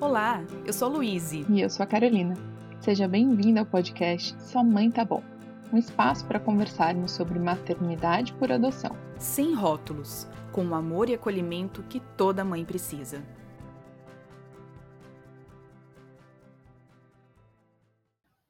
Olá, eu sou a Luíse. E eu sou a Carolina. Seja bem-vinda ao podcast Sua Mãe Tá Bom um espaço para conversarmos sobre maternidade por adoção. Sem rótulos, com o amor e acolhimento que toda mãe precisa.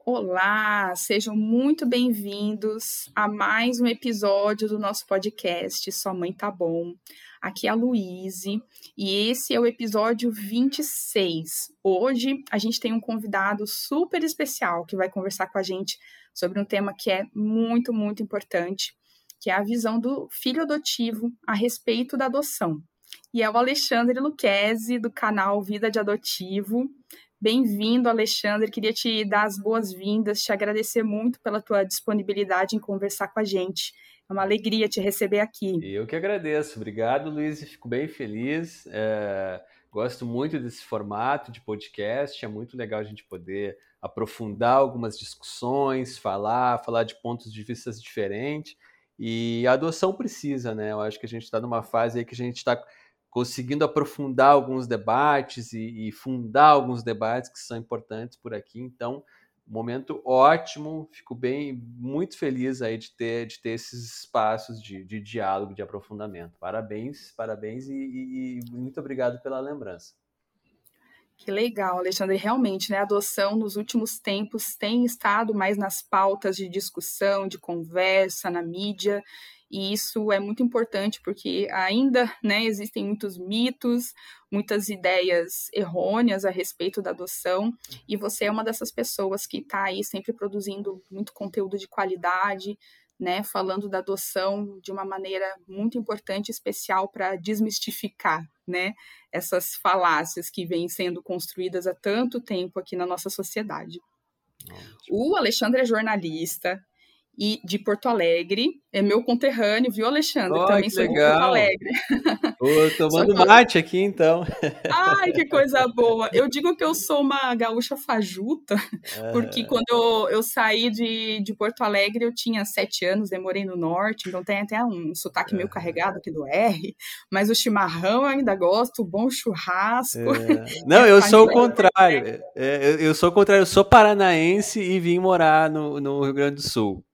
Olá, sejam muito bem-vindos a mais um episódio do nosso podcast Sua Mãe Tá Bom. Aqui é a Luíse e esse é o episódio 26. Hoje a gente tem um convidado super especial que vai conversar com a gente sobre um tema que é muito, muito importante, que é a visão do filho adotivo a respeito da adoção. E é o Alexandre Luquezzi, do canal Vida de Adotivo. Bem-vindo, Alexandre. Queria te dar as boas-vindas, te agradecer muito pela tua disponibilidade em conversar com a gente. É uma alegria te receber aqui. Eu que agradeço. Obrigado, Luiz. Fico bem feliz. É, gosto muito desse formato de podcast. É muito legal a gente poder aprofundar algumas discussões, falar, falar de pontos de vista diferentes. E a adoção precisa, né? Eu acho que a gente está numa fase aí que a gente está conseguindo aprofundar alguns debates e, e, fundar alguns debates que são importantes por aqui. Então, momento ótimo, fico bem, muito feliz aí de ter, de ter esses espaços de, de diálogo, de aprofundamento. Parabéns, parabéns e, e, e muito obrigado pela lembrança. Que legal, Alexandre. Realmente, né, a adoção nos últimos tempos tem estado mais nas pautas de discussão, de conversa, na mídia, e isso é muito importante porque ainda né, existem muitos mitos, muitas ideias errôneas a respeito da adoção, e você é uma dessas pessoas que está aí sempre produzindo muito conteúdo de qualidade, né, falando da adoção de uma maneira muito importante, especial para desmistificar, né, essas falácias que vêm sendo construídas há tanto tempo aqui na nossa sociedade. O Alexandre é jornalista, e de Porto Alegre. É meu conterrâneo, viu, Alexandre? Oh, Também sou legal. de Porto Alegre. Tomando que... mate aqui, então. Ai, que coisa boa. Eu digo que eu sou uma gaúcha fajuta, é. porque quando eu, eu saí de, de Porto Alegre, eu tinha sete anos, demorei no norte, então tem até um sotaque meio é. carregado aqui do R, mas o chimarrão eu ainda gosto, o bom churrasco. É. Não, eu sou o contrário. É, eu sou o contrário, eu sou paranaense e vim morar no, no Rio Grande do Sul.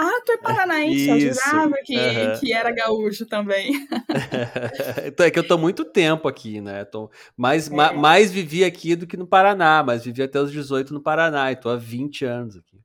Ah, tu é paranaense, eu jurava que, uhum. que era gaúcho também. então, é que eu tô muito tempo aqui, né? Tô mais, é. ma, mais vivi aqui do que no Paraná, mas vivi até os 18 no Paraná e tô há 20 anos aqui.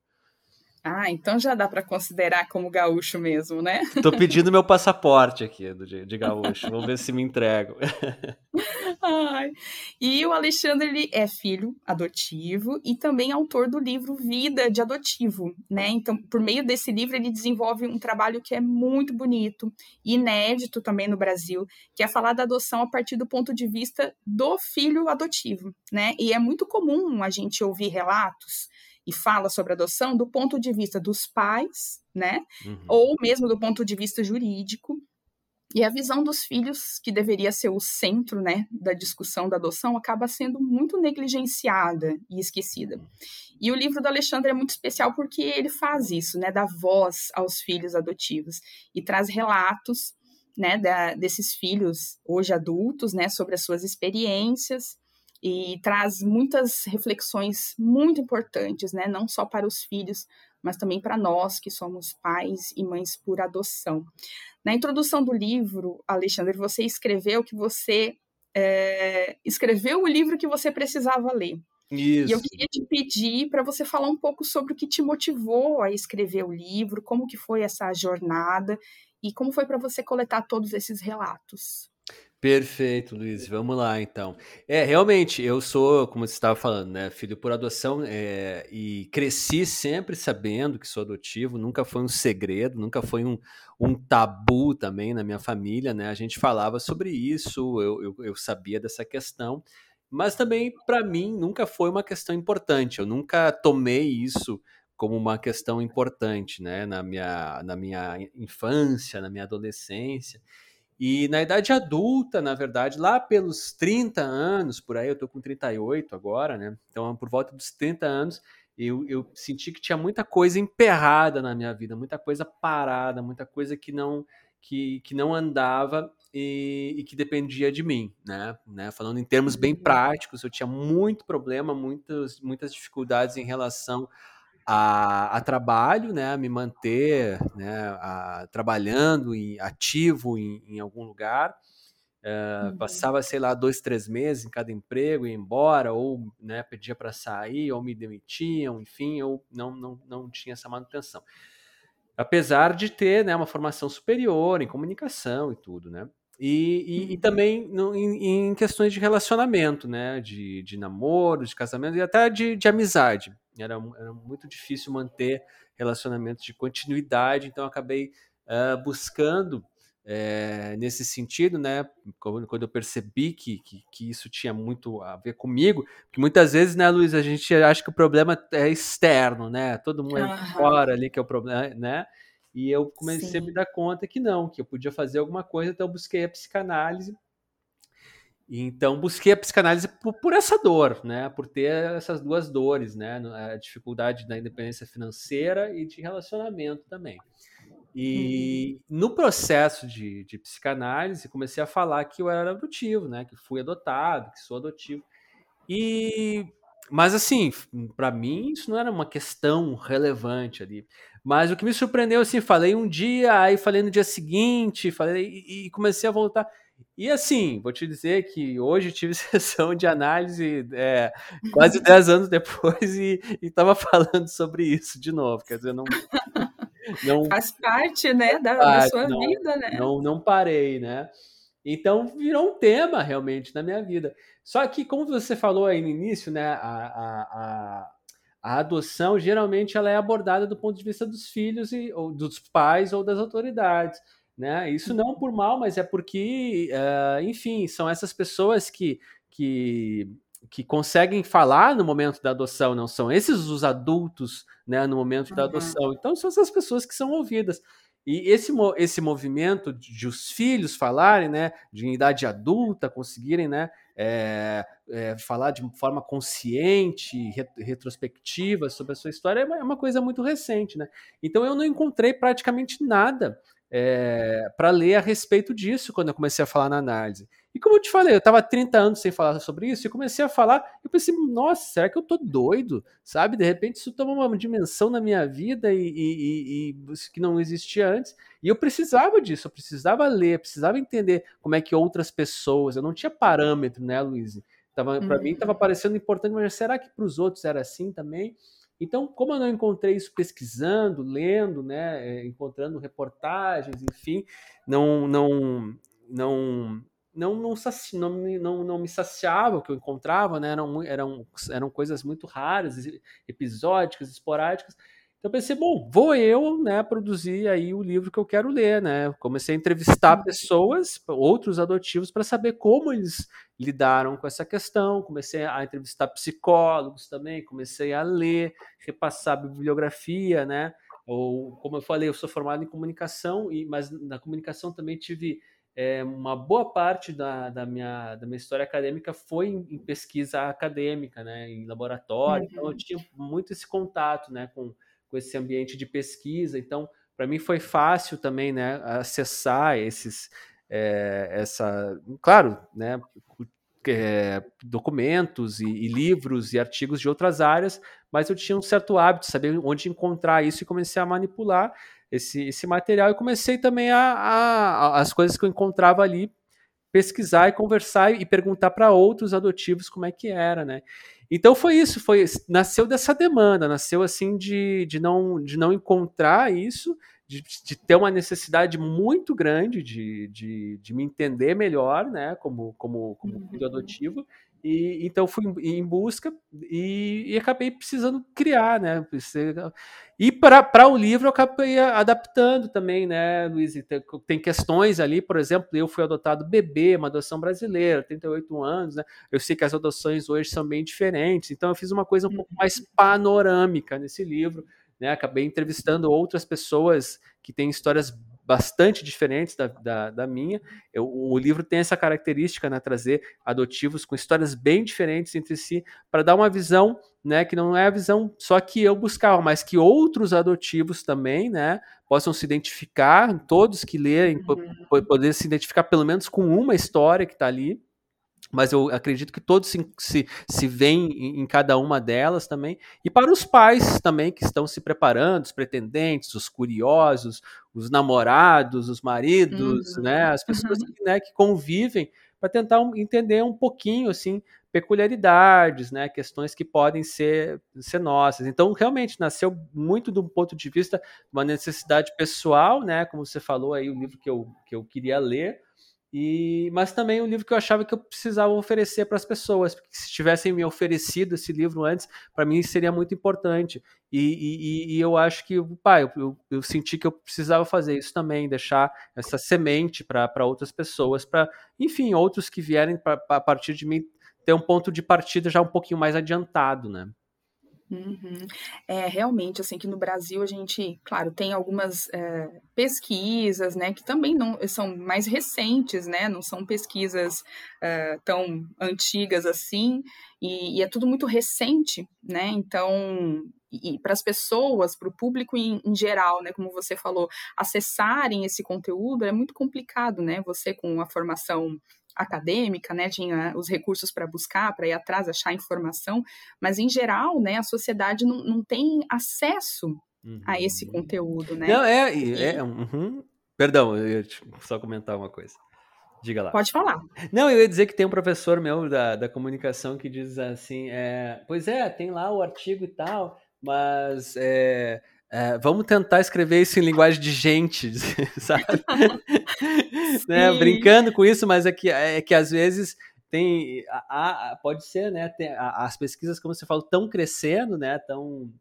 Ah, então já dá para considerar como gaúcho mesmo, né? Tô pedindo meu passaporte aqui de, de gaúcho. Vamos ver se me entrego. Ai. E o Alexandre ele é filho adotivo e também autor do livro Vida de Adotivo, né? Então, por meio desse livro, ele desenvolve um trabalho que é muito bonito inédito também no Brasil, que é falar da adoção a partir do ponto de vista do filho adotivo, né? E é muito comum a gente ouvir relatos e fala sobre adoção do ponto de vista dos pais, né? Uhum. Ou mesmo do ponto de vista jurídico. E a visão dos filhos, que deveria ser o centro né, da discussão da adoção, acaba sendo muito negligenciada e esquecida. E o livro do Alexandre é muito especial porque ele faz isso, né, dá voz aos filhos adotivos e traz relatos né, da, desses filhos hoje adultos, né, sobre as suas experiências e traz muitas reflexões muito importantes, né, não só para os filhos, mas também para nós que somos pais e mães por adoção. Na introdução do livro, Alexandre, você escreveu que você é, escreveu o livro que você precisava ler. Isso. E eu queria te pedir para você falar um pouco sobre o que te motivou a escrever o livro, como que foi essa jornada e como foi para você coletar todos esses relatos. Perfeito, Luiz. Vamos lá, então. É, realmente, eu sou, como você estava falando, né, filho por adoção é, e cresci sempre sabendo que sou adotivo. Nunca foi um segredo, nunca foi um, um tabu também na minha família, né? A gente falava sobre isso, eu, eu, eu sabia dessa questão, mas também para mim nunca foi uma questão importante. Eu nunca tomei isso como uma questão importante, né? Na minha, na minha infância, na minha adolescência. E na idade adulta, na verdade, lá pelos 30 anos, por aí, eu tô com 38 agora, né? Então, por volta dos 30 anos, eu, eu senti que tinha muita coisa emperrada na minha vida, muita coisa parada, muita coisa que não que, que não andava e, e, que dependia de mim, né? né? Falando em termos bem uhum. práticos, eu tinha muito problema, muitas, muitas dificuldades em relação a, a trabalho, né? A me manter né? A, trabalhando, em, ativo em, em algum lugar. Uh, uhum. Passava, sei lá, dois, três meses em cada emprego, ia embora, ou né, pedia para sair, ou me demitiam, enfim, eu não, não, não tinha essa manutenção. Apesar de ter né, uma formação superior em comunicação e tudo, né? E, e, e, uhum. também no, em, em, questões de relacionamento, né? De, de namoro, de casamento e até de, de amizade. Era, era muito difícil manter relacionamentos de continuidade, então acabei uh, buscando é, nesse sentido, né? Quando eu percebi que, que, que, isso tinha muito a ver comigo, porque muitas vezes, né, Luiz, a gente acha que o problema é externo, né? Todo mundo é fora ali que é o problema, né? E eu comecei Sim. a me dar conta que não, que eu podia fazer alguma coisa, então eu busquei a psicanálise. Então busquei a psicanálise por, por essa dor, né? Por ter essas duas dores, né? A dificuldade da independência financeira e de relacionamento também. E uhum. no processo de, de, psicanálise, comecei a falar que eu era adotivo, né? Que fui adotado, que sou adotivo. E mas assim, para mim isso não era uma questão relevante ali. Mas o que me surpreendeu assim, falei um dia, aí falei no dia seguinte, falei e, e comecei a voltar. E assim, vou te dizer que hoje tive sessão de análise é, quase 10 anos depois e estava falando sobre isso de novo. Quer dizer, não, não faz parte, né, da, parte, da sua não, vida, né? Não, não parei, né? Então virou um tema realmente na minha vida. Só que, como você falou aí no início, né, a, a, a, a adoção geralmente ela é abordada do ponto de vista dos filhos e, ou dos pais ou das autoridades. Né? Isso não por mal, mas é porque, uh, enfim, são essas pessoas que, que que conseguem falar no momento da adoção, não são esses os adultos, né, no momento uhum. da adoção. Então são essas pessoas que são ouvidas. E esse, esse movimento de os filhos falarem, né, de idade adulta, conseguirem, né, é, é, falar de forma consciente, retrospectiva sobre a sua história, é uma, é uma, coisa muito recente, né? Então eu não encontrei praticamente nada é, para ler a respeito disso quando eu comecei a falar na análise. E como eu te falei, eu estava 30 anos sem falar sobre isso, e comecei a falar, eu pensei, nossa, será que eu tô doido? Sabe? De repente isso toma uma dimensão na minha vida e, e, e, que não existia antes. E eu precisava disso, eu precisava ler, precisava entender como é que outras pessoas, eu não tinha parâmetro, né, Luiz? Para uhum. mim estava parecendo importante, mas será que para os outros era assim também? Então, como eu não encontrei isso pesquisando, lendo, né, é, encontrando reportagens, enfim, não, não, não não, não, saci, não, não, não me saciava o que eu encontrava, né? Eram, eram, eram coisas muito raras, episódicas, esporádicas. Então eu pensei, bom, vou eu, né, produzir aí o livro que eu quero ler, né? Comecei a entrevistar pessoas, outros adotivos, para saber como eles lidaram com essa questão. Comecei a entrevistar psicólogos também, comecei a ler, repassar a bibliografia, né? Ou, como eu falei, eu sou formado em comunicação, e, mas na comunicação também tive é, uma boa parte da, da, minha, da minha história acadêmica foi em, em pesquisa acadêmica, né, em laboratório. Uhum. Então, eu uhum. tinha muito esse contato né, com, com esse ambiente de pesquisa. Então, para mim foi fácil também né, acessar esses. É, essa, claro, né, é, documentos e, e, livros e artigos de outras áreas, mas eu tinha um certo hábito de saber onde encontrar isso e comecei a manipular esse, esse material e comecei também a, a, a, as coisas que eu encontrava ali pesquisar e conversar e perguntar para outros adotivos como é que era, né? Então foi isso, foi nasceu dessa demanda, nasceu assim de, de, não, de não encontrar isso, de, de ter uma necessidade muito grande de, de, de, me entender melhor, né, como, como, como filho uhum. adotivo, e então fui em busca e, e acabei precisando criar, né? E para o livro eu acabei adaptando também, né, Luiz? Tem questões ali, por exemplo, eu fui adotado bebê, uma adoção brasileira, 38 anos, né? Eu sei que as adoções hoje são bem diferentes, então eu fiz uma coisa um pouco mais uhum. panorâmica nesse livro, né? Acabei entrevistando outras pessoas que têm histórias bastante diferentes da, da, da minha. Eu, o livro tem essa característica, né, trazer adotivos com histórias bem diferentes entre si, para dar uma visão, né, que não é a visão só que eu buscava, mas que outros adotivos também, né, possam se identificar, todos que lerem, uhum. poder se identificar pelo menos com uma história que está ali mas eu acredito que todos se, se, se veem em, em, cada uma delas também. E para os pais também que estão se preparando, os pretendentes, os curiosos, os namorados, os maridos, uhum. né, as pessoas uhum. que, né, que convivem para tentar entender um pouquinho assim peculiaridades, né, questões que podem ser, ser nossas. Então, realmente nasceu muito do ponto de vista de uma necessidade pessoal, né, como você falou aí, o livro que eu, que eu queria ler, e, mas também um livro que eu achava que eu precisava oferecer para as pessoas, porque se tivessem me oferecido esse livro antes, para mim seria muito importante. E, e, e, eu acho que, pai, eu, eu, eu, senti que eu precisava fazer isso também, deixar essa semente para outras pessoas, para, enfim, outros que vierem pra, pra, a partir de mim ter um ponto de partida já um pouquinho mais adiantado, né? Uhum. É, realmente, assim, que no Brasil a gente, claro, tem algumas é, pesquisas, né, que também não são mais recentes, né, não são pesquisas é, tão antigas assim, e, e, é tudo muito recente, né, então, para as pessoas, para o público em, em, geral, né, como você falou, acessarem esse conteúdo é muito complicado, né, você com a formação acadêmica, né, tinha os recursos para buscar, para ir atrás, achar informação, mas em geral, né, a sociedade não, não tem acesso uhum. a esse conteúdo, né? Não, é, é, é uhum. perdão, eu ia só comentar uma coisa. Diga lá. Pode falar. Não, eu ia dizer que tem um professor meu da, da comunicação que diz assim, é, pois é, tem lá o artigo e tal, mas é, é, vamos tentar escrever isso em linguagem de gente, sabe? né? Brincando com isso, mas é que, é que às vezes tem. A, a, pode ser, né? Tem, a, as pesquisas, como você falou, estão crescendo, né? Tão,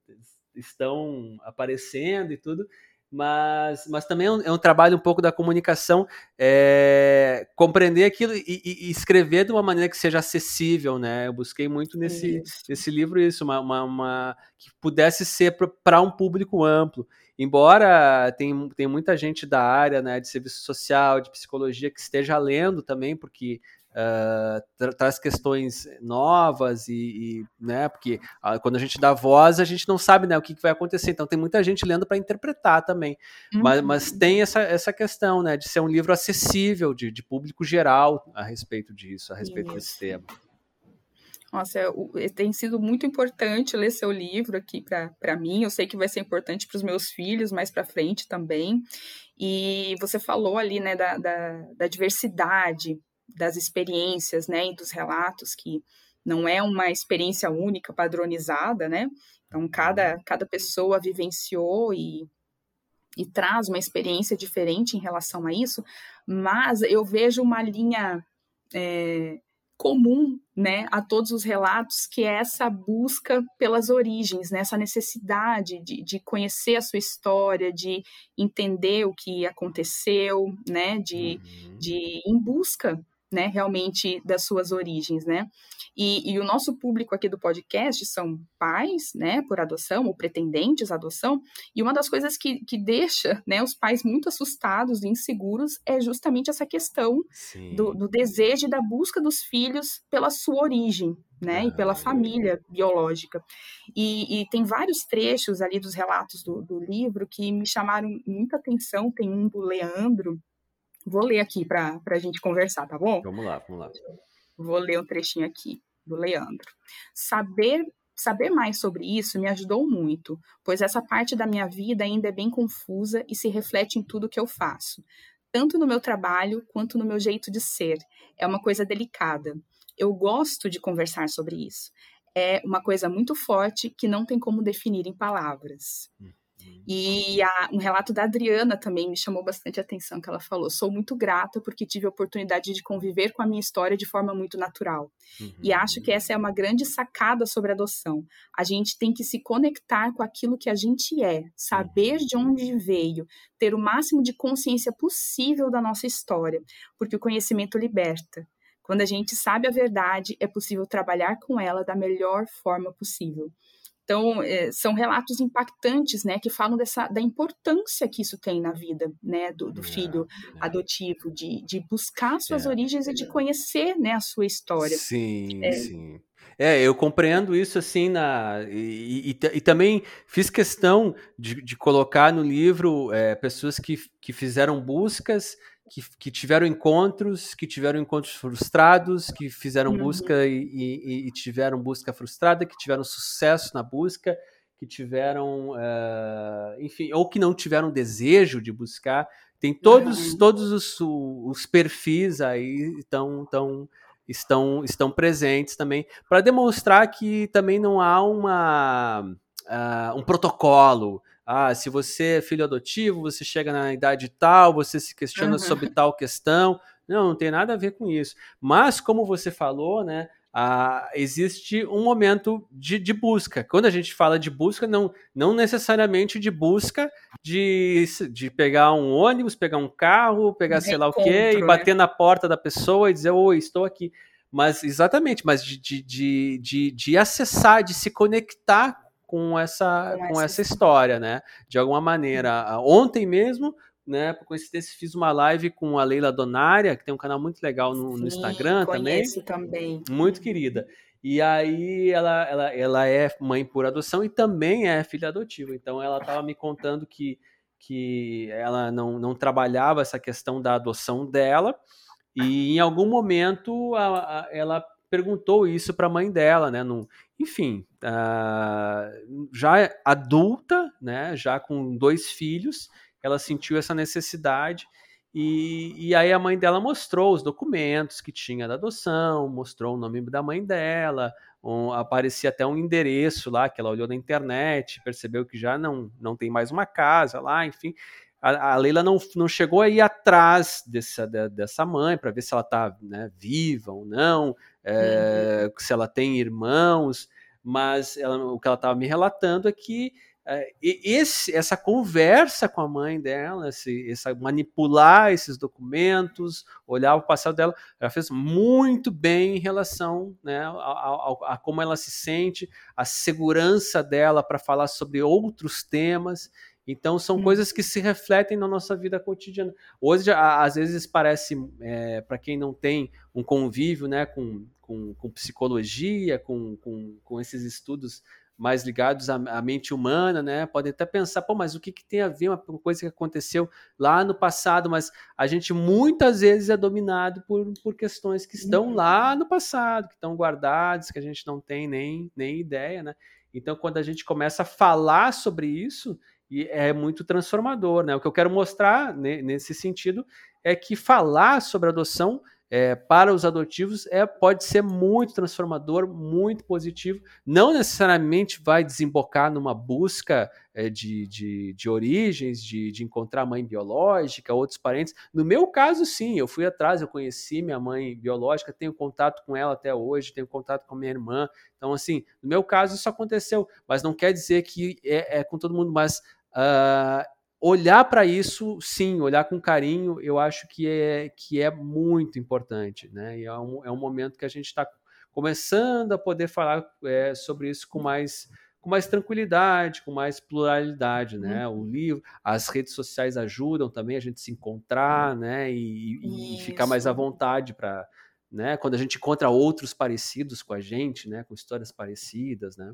estão aparecendo e tudo mas, mas também é um, é um, trabalho um pouco da comunicação, é, compreender aquilo e, e, escrever de uma maneira que seja acessível, né? Eu busquei muito nesse, nesse livro isso, uma, uma, uma que pudesse ser para um público amplo. Embora tem, tem muita gente da área né, de serviço social, de psicologia, que esteja lendo também, porque Uh, tra traz questões novas e, e né, porque uh, quando a gente dá voz a gente não sabe né, o que, que vai acontecer, então tem muita gente lendo para interpretar também, uhum. mas, mas, tem essa, essa questão né, de ser um livro acessível, de, de público geral a respeito disso, a respeito Isso. desse tema. Nossa, é, é, tem sido muito importante ler seu livro aqui para mim. Eu sei que vai ser importante para os meus filhos mais para frente também. E você falou ali né, da, da, da diversidade das experiências, né, e dos relatos, que não é uma experiência única, padronizada, né? Então, cada, cada pessoa vivenciou e, e traz uma experiência diferente em relação a isso, mas eu vejo uma linha é, comum, né, a todos os relatos, que é essa busca pelas origens, né, essa necessidade de, de conhecer a sua história, de entender o que aconteceu, né, de, uhum. de ir em busca né, realmente das suas origens, né? E, e, o nosso público aqui do podcast são pais, né, por adoção, ou pretendentes à adoção, e uma das coisas que, que deixa, né, os pais muito assustados e inseguros é justamente essa questão do, do, desejo e da busca dos filhos pela sua origem, né, ah, e pela família biológica. E, e, tem vários trechos ali dos relatos do, do livro que me chamaram muita atenção, tem um do Leandro, Vou ler aqui para a gente conversar, tá bom? Vamos lá, vamos lá. Vou ler um trechinho aqui do Leandro. Saber Saber mais sobre isso me ajudou muito, pois essa parte da minha vida ainda é bem confusa e se reflete em tudo que eu faço, tanto no meu trabalho quanto no meu jeito de ser. É uma coisa delicada. Eu gosto de conversar sobre isso. É uma coisa muito forte que não tem como definir em palavras. Hum. E a, um relato da Adriana também me chamou bastante atenção, que ela falou: sou muito grata porque tive a oportunidade de conviver com a minha história de forma muito natural. Uhum. E acho que essa é uma grande sacada sobre adoção. A gente tem que se conectar com aquilo que a gente é, saber de uhum. onde veio, ter o máximo de consciência possível da nossa história, porque o conhecimento liberta. Quando a gente sabe a verdade, é possível trabalhar com ela da melhor forma possível. Então, é, são relatos impactantes, né, que falam dessa, da importância que isso tem na vida, né, do, do é, filho é, adotivo, de, de buscar suas é, origens e de conhecer, né, a sua história. Sim, é. sim. É, eu compreendo isso assim na e, e, e também fiz questão de, de colocar no livro é, pessoas que, que fizeram buscas que, que, tiveram encontros, que tiveram encontros frustrados, que fizeram uhum. busca e, e, e, tiveram busca frustrada, que tiveram sucesso na busca, que tiveram, uh, enfim, ou que não tiveram desejo de buscar. Tem todos, uhum. todos os, os, perfis aí estão, estão, estão, estão presentes também para demonstrar que também não há uma, uh, um protocolo ah, se você é filho adotivo, você chega na idade tal, você se questiona uhum. sobre tal questão. Não, não tem nada a ver com isso. Mas, como você falou, né, ah, existe um momento de, de, busca. Quando a gente fala de busca, não, não necessariamente de busca de, de pegar um ônibus, pegar um carro, pegar um sei lá o quê, e né? bater na porta da pessoa e dizer, oi, estou aqui. Mas, exatamente, mas de, de, de, de, de acessar, de se conectar com essa, com, essa história, né? De alguma maneira. Ontem mesmo, né, por coincidência, fiz uma live com a Leila Donária, que tem um canal muito legal no, Sim, no Instagram também. também. Muito querida. E aí ela, ela, ela é mãe por adoção e também é filha adotiva. Então ela estava me contando que, que ela não, não trabalhava essa questão da adoção dela. E em algum momento a, a, ela perguntou isso para a mãe dela, né? Num, enfim, uh, já adulta, né? Já com dois filhos, ela sentiu essa necessidade e, e, aí a mãe dela mostrou os documentos que tinha da adoção, mostrou o nome da mãe dela, um, aparecia até um endereço lá que ela olhou na internet, percebeu que já não, não tem mais uma casa lá, enfim. A, a Leila não, não chegou a ir atrás dessa, dessa mãe para ver se ela está né, viva ou não, é, uhum. se ela tem irmãos, mas ela, o que ela estava me relatando é que é, esse, essa conversa com a mãe dela, esse, essa, manipular esses documentos, olhar o passado dela, ela fez muito bem em relação né, a, a, a como ela se sente, a segurança dela para falar sobre outros temas. Então, são hum. coisas que se refletem na nossa vida cotidiana. Hoje, às vezes, parece, é, para quem não tem um convívio né, com, com, com psicologia, com, com, com, esses estudos mais ligados à, à, mente humana, né? Podem até pensar, pô, mas o que, que tem a ver uma coisa que aconteceu lá no passado? Mas a gente muitas vezes é dominado por, por questões que estão uhum. lá no passado, que estão guardadas, que a gente não tem nem, nem ideia, né? Então, quando a gente começa a falar sobre isso, e é muito transformador, né? O que eu quero mostrar né, nesse sentido é que falar sobre adoção é, para os adotivos é, pode ser muito transformador, muito positivo. Não necessariamente vai desembocar numa busca é, de, de, de, origens, de, de encontrar mãe biológica, outros parentes. No meu caso, sim, eu fui atrás, eu conheci minha mãe biológica, tenho contato com ela até hoje, tenho contato com minha irmã. Então, assim, no meu caso, isso aconteceu, mas não quer dizer que é, é com todo mundo, mas Uh, olhar para isso, sim, olhar com carinho, eu acho que é, que é muito importante, né? E é um, é um momento que a gente está começando a poder falar é, sobre isso com mais com mais tranquilidade, com mais pluralidade, né? Uhum. O livro, as redes sociais ajudam também a gente se encontrar, né? E, e ficar mais à vontade para, né? Quando a gente encontra outros parecidos com a gente, né? Com histórias parecidas, né?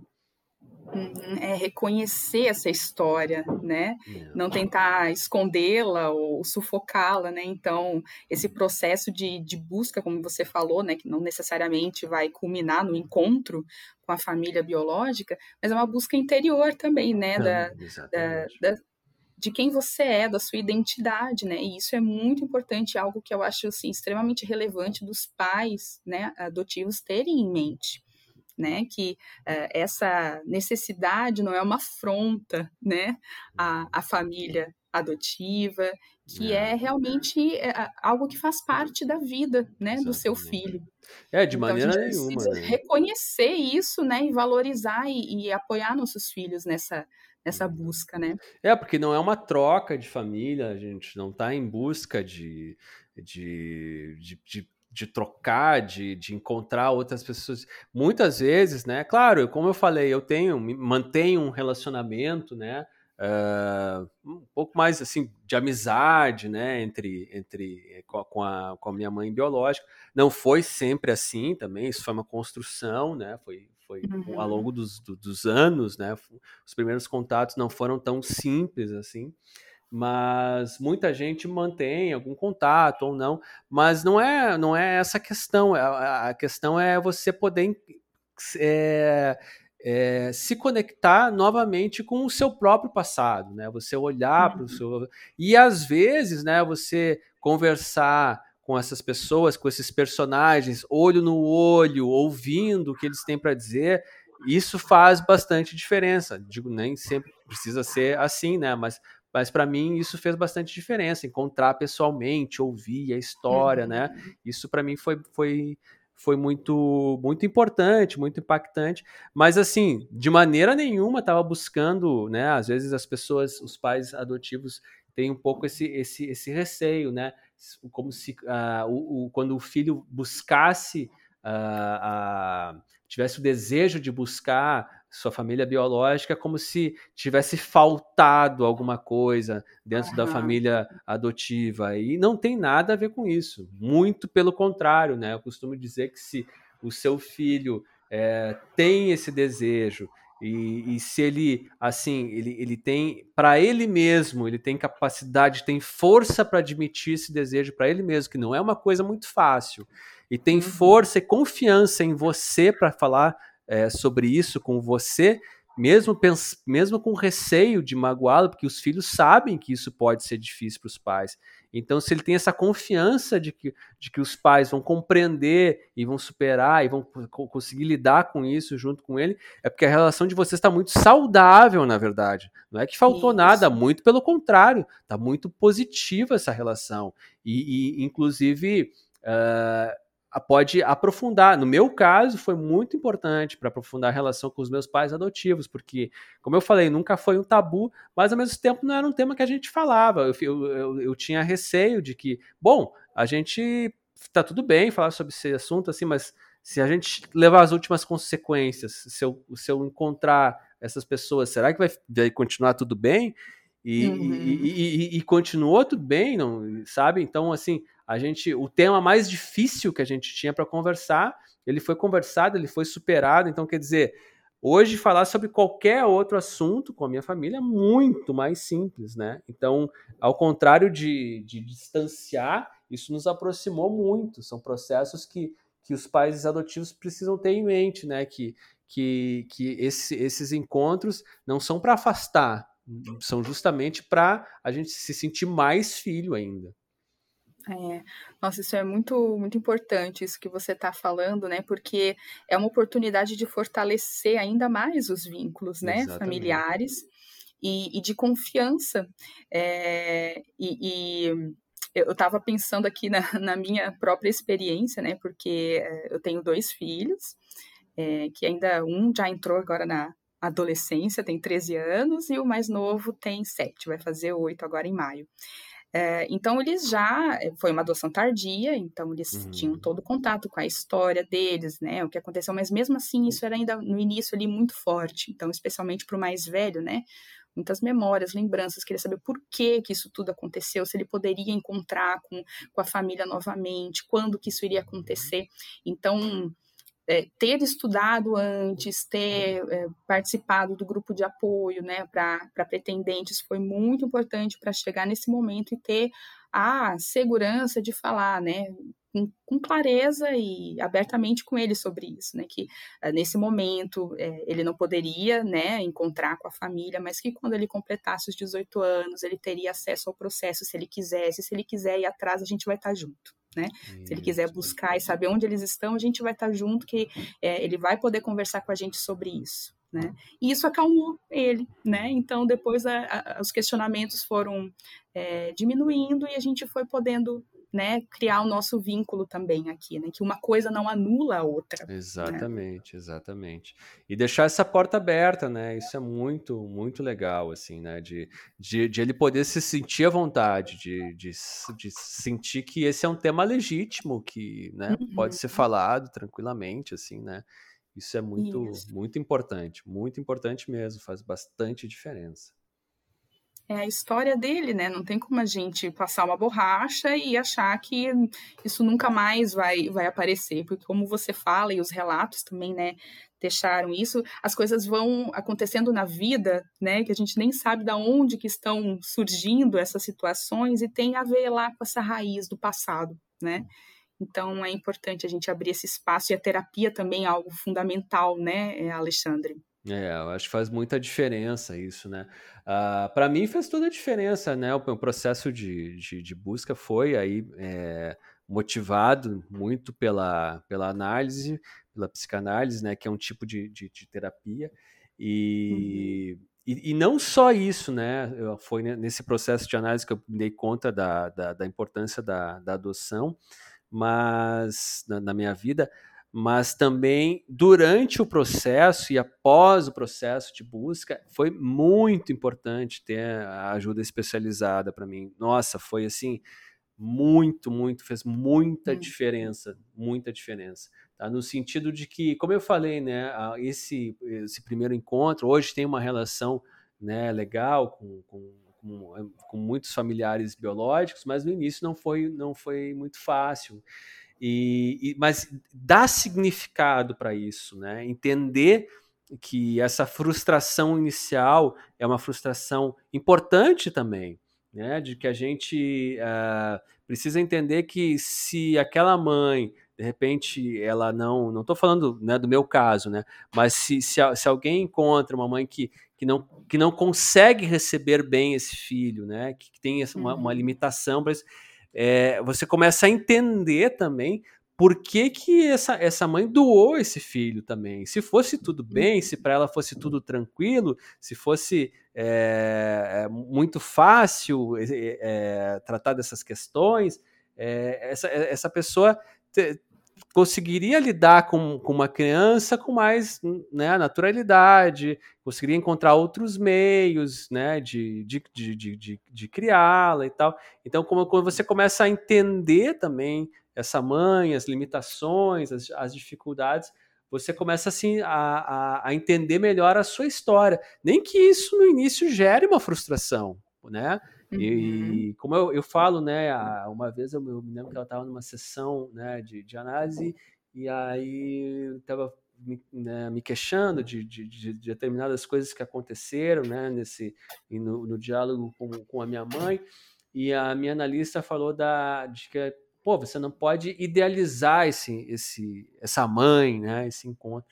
Uhum, é reconhecer essa história, né? É. Não tentar escondê-la ou sufocá-la, né? Então, esse processo de, de busca, como você falou, né? Que não necessariamente vai culminar no encontro com a família biológica, mas é uma busca interior também, né? Da, da, da, de quem você é, da sua identidade, né? E isso é muito importante, algo que eu acho assim, extremamente relevante dos pais, né, adotivos terem em mente né? Que uh, essa necessidade não é uma afronta, né? A, a família adotiva, que é, é realmente é, algo que faz parte da vida, né, Exatamente. do seu filho. É, de então, maneira nenhuma. Né? Reconhecer isso, né, e valorizar e, e, apoiar nossos filhos nessa nessa busca, né? É, porque não é uma troca de família, a gente não está em busca de, de, de, de de trocar, de, de encontrar outras pessoas. Muitas vezes, né? Claro, como eu falei, eu tenho, mantenho um relacionamento, né? Uh, um pouco mais assim de amizade, né, entre, entre com a, com a minha mãe biológica. Não foi sempre assim também, isso foi uma construção, né, foi, foi uhum. ao longo dos, dos anos, né, os primeiros contatos não foram tão simples assim, mas muita gente mantém algum contato ou não, mas não é, não é essa a questão, a, a questão é você poder é, é, se conectar novamente com o seu próprio passado, né? Você olhar para o uhum. seu e às vezes, né? Você conversar com essas pessoas, com esses personagens, olho no olho, ouvindo o que eles têm para dizer, isso faz bastante diferença. Digo, nem sempre precisa ser assim, né? Mas mas para mim isso fez bastante diferença, encontrar pessoalmente, ouvir a história, né? uhum. né? Isso para mim foi, foi foi muito muito importante, muito impactante, mas assim, de maneira nenhuma estava buscando, né? Às vezes as pessoas, os pais adotivos têm um pouco esse esse, esse receio, né? Como se uh, o, o, quando o filho buscasse uh, uh, tivesse o desejo de buscar sua família biológica como se tivesse faltado alguma coisa dentro uhum. da família adotiva. E não tem nada a ver com isso. Muito pelo contrário, né? Eu costumo dizer que se o seu filho é, tem esse desejo e, e, se ele assim ele, ele tem para ele mesmo ele tem capacidade tem força para admitir esse desejo para ele mesmo que não é uma coisa muito fácil e tem uhum. força e confiança em você para falar é, sobre isso com você, mesmo, mesmo com receio de magoá-lo, porque os filhos sabem que isso pode ser difícil para os pais. Então, se ele tem essa confiança de que, de que os pais vão compreender e vão superar e vão conseguir lidar com isso junto com ele, é porque a relação de vocês está muito saudável, na verdade. Não é que faltou isso. nada, muito pelo contrário, está muito positiva essa relação. E, e inclusive. Uh, pode aprofundar. No meu caso, foi muito importante para aprofundar a relação com os meus pais adotivos, porque, como eu falei, nunca foi um tabu, mas ao mesmo tempo não era um tema que a gente falava. Eu, eu, eu, tinha receio de que, bom, a gente tá tudo bem falar sobre esse assunto, assim, mas se a gente levar as últimas consequências, se eu, se eu encontrar essas pessoas, será que vai, vai continuar tudo bem? E, uhum. e, e, e, continuou tudo bem, não, sabe? Então, assim, a gente, o tema mais difícil que a gente tinha para conversar, ele foi conversado, ele foi superado. Então, quer dizer, hoje falar sobre qualquer outro assunto com a minha família é muito mais simples, né? Então, ao contrário de, de distanciar, isso nos aproximou muito. São processos que, que os pais adotivos precisam ter em mente, né? Que, que, que esse, esses encontros não são para afastar, são justamente para a gente se sentir mais filho ainda. É, nossa, isso é muito, muito importante, isso que você está falando, né? Porque é uma oportunidade de fortalecer ainda mais os vínculos, né? Exatamente. Familiares e, e, de confiança. É, e, e, eu estava pensando aqui na, na, minha própria experiência, né? Porque é, eu tenho dois filhos, é, que ainda um já entrou agora na adolescência, tem 13 anos, e o mais novo tem 7, vai fazer 8 agora em maio. É, então eles já eh, foi uma adoção tardia, então eles uhum. tinham todo o contato com a história deles, né, o que aconteceu, mas mesmo assim isso era ainda no início ali muito forte. Então, especialmente para o mais velho, né, muitas memórias, lembranças, queria saber por que que isso tudo aconteceu, se ele poderia encontrar com, com a família novamente, quando que isso iria acontecer. Então, é, ter estudado antes, ter é, participado do grupo de apoio né, para pretendentes foi muito importante para chegar nesse momento e ter a segurança de falar, né, com, com, clareza e abertamente com ele sobre isso, né, que é, nesse momento é, ele não poderia, né, encontrar com a família, mas que quando ele completasse os 18 anos ele teria acesso ao processo se ele quisesse, se ele quiser ir atrás a gente vai estar junto né? Isso. Se ele quiser buscar e saber onde eles estão, a gente vai estar junto, que é, ele vai poder conversar com a gente sobre isso. Né? E isso acalmou ele, né? Então depois a, a, os questionamentos foram é, diminuindo e a gente foi podendo né, criar o nosso vínculo também aqui, né? Que uma coisa não anula a outra. Né. Exatamente, né? exatamente. E deixar essa porta aberta, né? Isso é muito, muito legal, assim, né? De, de, de ele poder se sentir à vontade, de, de, de, sentir que esse é um tema legítimo, que né, uhum. pode ser falado tranquilamente, assim, né? Isso é muito, Isso. muito importante, muito importante mesmo, faz bastante diferença é a história dele, né? Não tem como a gente passar uma borracha e achar que isso nunca mais vai, vai aparecer, porque como você fala e os relatos também, né, deixaram isso, as coisas vão acontecendo na vida, né, que a gente nem sabe da onde que estão surgindo essas situações e tem a ver lá com essa raiz do passado, né? Então é importante a gente abrir esse espaço e a terapia também é algo fundamental, né, Alexandre? É, eu acho que faz muita diferença isso, né? Uh, ah, para mim fez toda a diferença, né? O, o processo de, de, de, busca foi aí é, motivado muito pela, pela análise, pela psicanálise, né? Que é um tipo de, de, de terapia. E, uhum. e, e, não só isso, né? Foi nesse processo de análise que eu me dei conta da, da, da importância da, da adoção, mas na, na minha vida, mas também durante o processo e após o processo de busca, foi muito importante ter a ajuda especializada para mim. Nossa, foi assim, muito, muito, fez muita hum. diferença, muita diferença. Tá? No sentido de que, como eu falei, né, esse, esse primeiro encontro, hoje tem uma relação né, legal com, com, com, com muitos familiares biológicos, mas no início não foi, não foi muito fácil. E, e mas dar significado para isso, né? Entender que essa frustração inicial é uma frustração importante também, né? De que a gente uh, precisa entender que se aquela mãe de repente ela não não estou falando né, do meu caso né mas se, se, se, alguém encontra uma mãe que, que, não, que não consegue receber bem esse filho né que, que tem essa, uma, uma uhum. limitação para isso é, você começa a entender também por que, que essa, essa mãe doou esse filho também. Se fosse tudo bem, se para ela fosse tudo tranquilo, se fosse é, muito fácil é, tratar dessas questões, é, essa, essa pessoa conseguiria lidar com, com uma criança com mais né, naturalidade, conseguiria encontrar outros meios né, de, de, de, de, de criá-la e tal. Então, como, quando você começa a entender também essa mãe, as limitações, as, as dificuldades, você começa assim a, a, a, entender melhor a sua história. Nem que isso no início gere uma frustração, né? Uhum. E, como eu, eu falo, né? Uma vez eu, me lembro que ela estava numa sessão né, de, de análise e aí estava me, né, me, queixando de, de, de, determinadas coisas que aconteceram, né? Nesse no, no diálogo com, com a minha mãe e a minha analista falou da de que pô, você não pode idealizar esse, esse, essa mãe, né, esse encontro.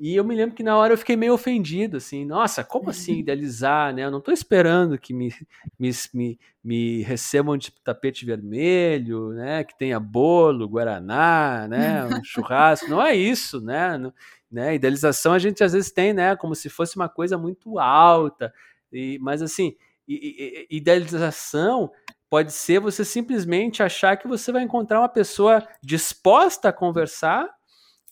E eu me lembro que na hora eu fiquei meio ofendido, assim, nossa, como assim idealizar, né? Eu não estou esperando que me, me, me, me, recebam de tapete vermelho, né? Que tenha bolo, guaraná, né? Um churrasco, não é isso, né? né? Idealização a gente às vezes tem, né? Como se fosse uma coisa muito alta, e, mas assim, idealização Pode ser você simplesmente achar que você vai encontrar uma pessoa disposta a conversar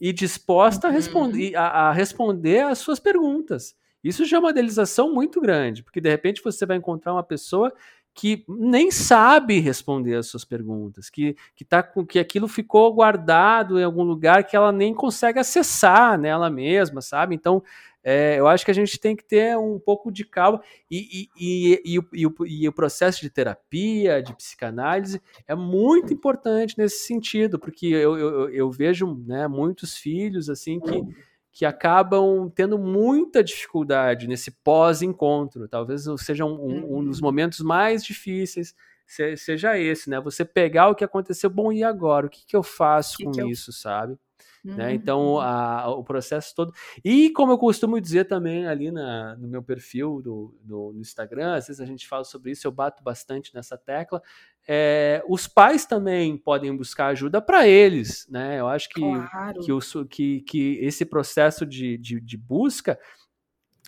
e disposta a, responder, uhum. a, a responder às suas perguntas. Isso já é uma idealização muito grande, porque de repente você vai encontrar uma pessoa que nem sabe responder as suas perguntas, que, que, tá, que aquilo ficou guardado em algum lugar que ela nem consegue acessar nela mesma, sabe? Então, é, eu acho que a gente tem que ter um pouco de calma e, e, e, e, o, e, o, processo de terapia, de psicanálise é muito importante nesse sentido, porque eu, eu, eu vejo né, muitos filhos assim que, que acabam tendo muita dificuldade nesse pós-encontro. Talvez seja um, um, dos uhum. momentos mais difíceis seja esse, né? Você pegar o que aconteceu, bom, e agora? O que, que eu faço que com que isso, eu... Né? Uhum. Então, a, o processo todo. E como eu costumo dizer também ali na, no meu perfil do, do, no Instagram, às vezes a gente fala sobre isso, eu bato bastante nessa tecla. É, os pais também podem buscar ajuda para eles, né? Eu acho que, claro. que, o, que, que esse processo de, de, de busca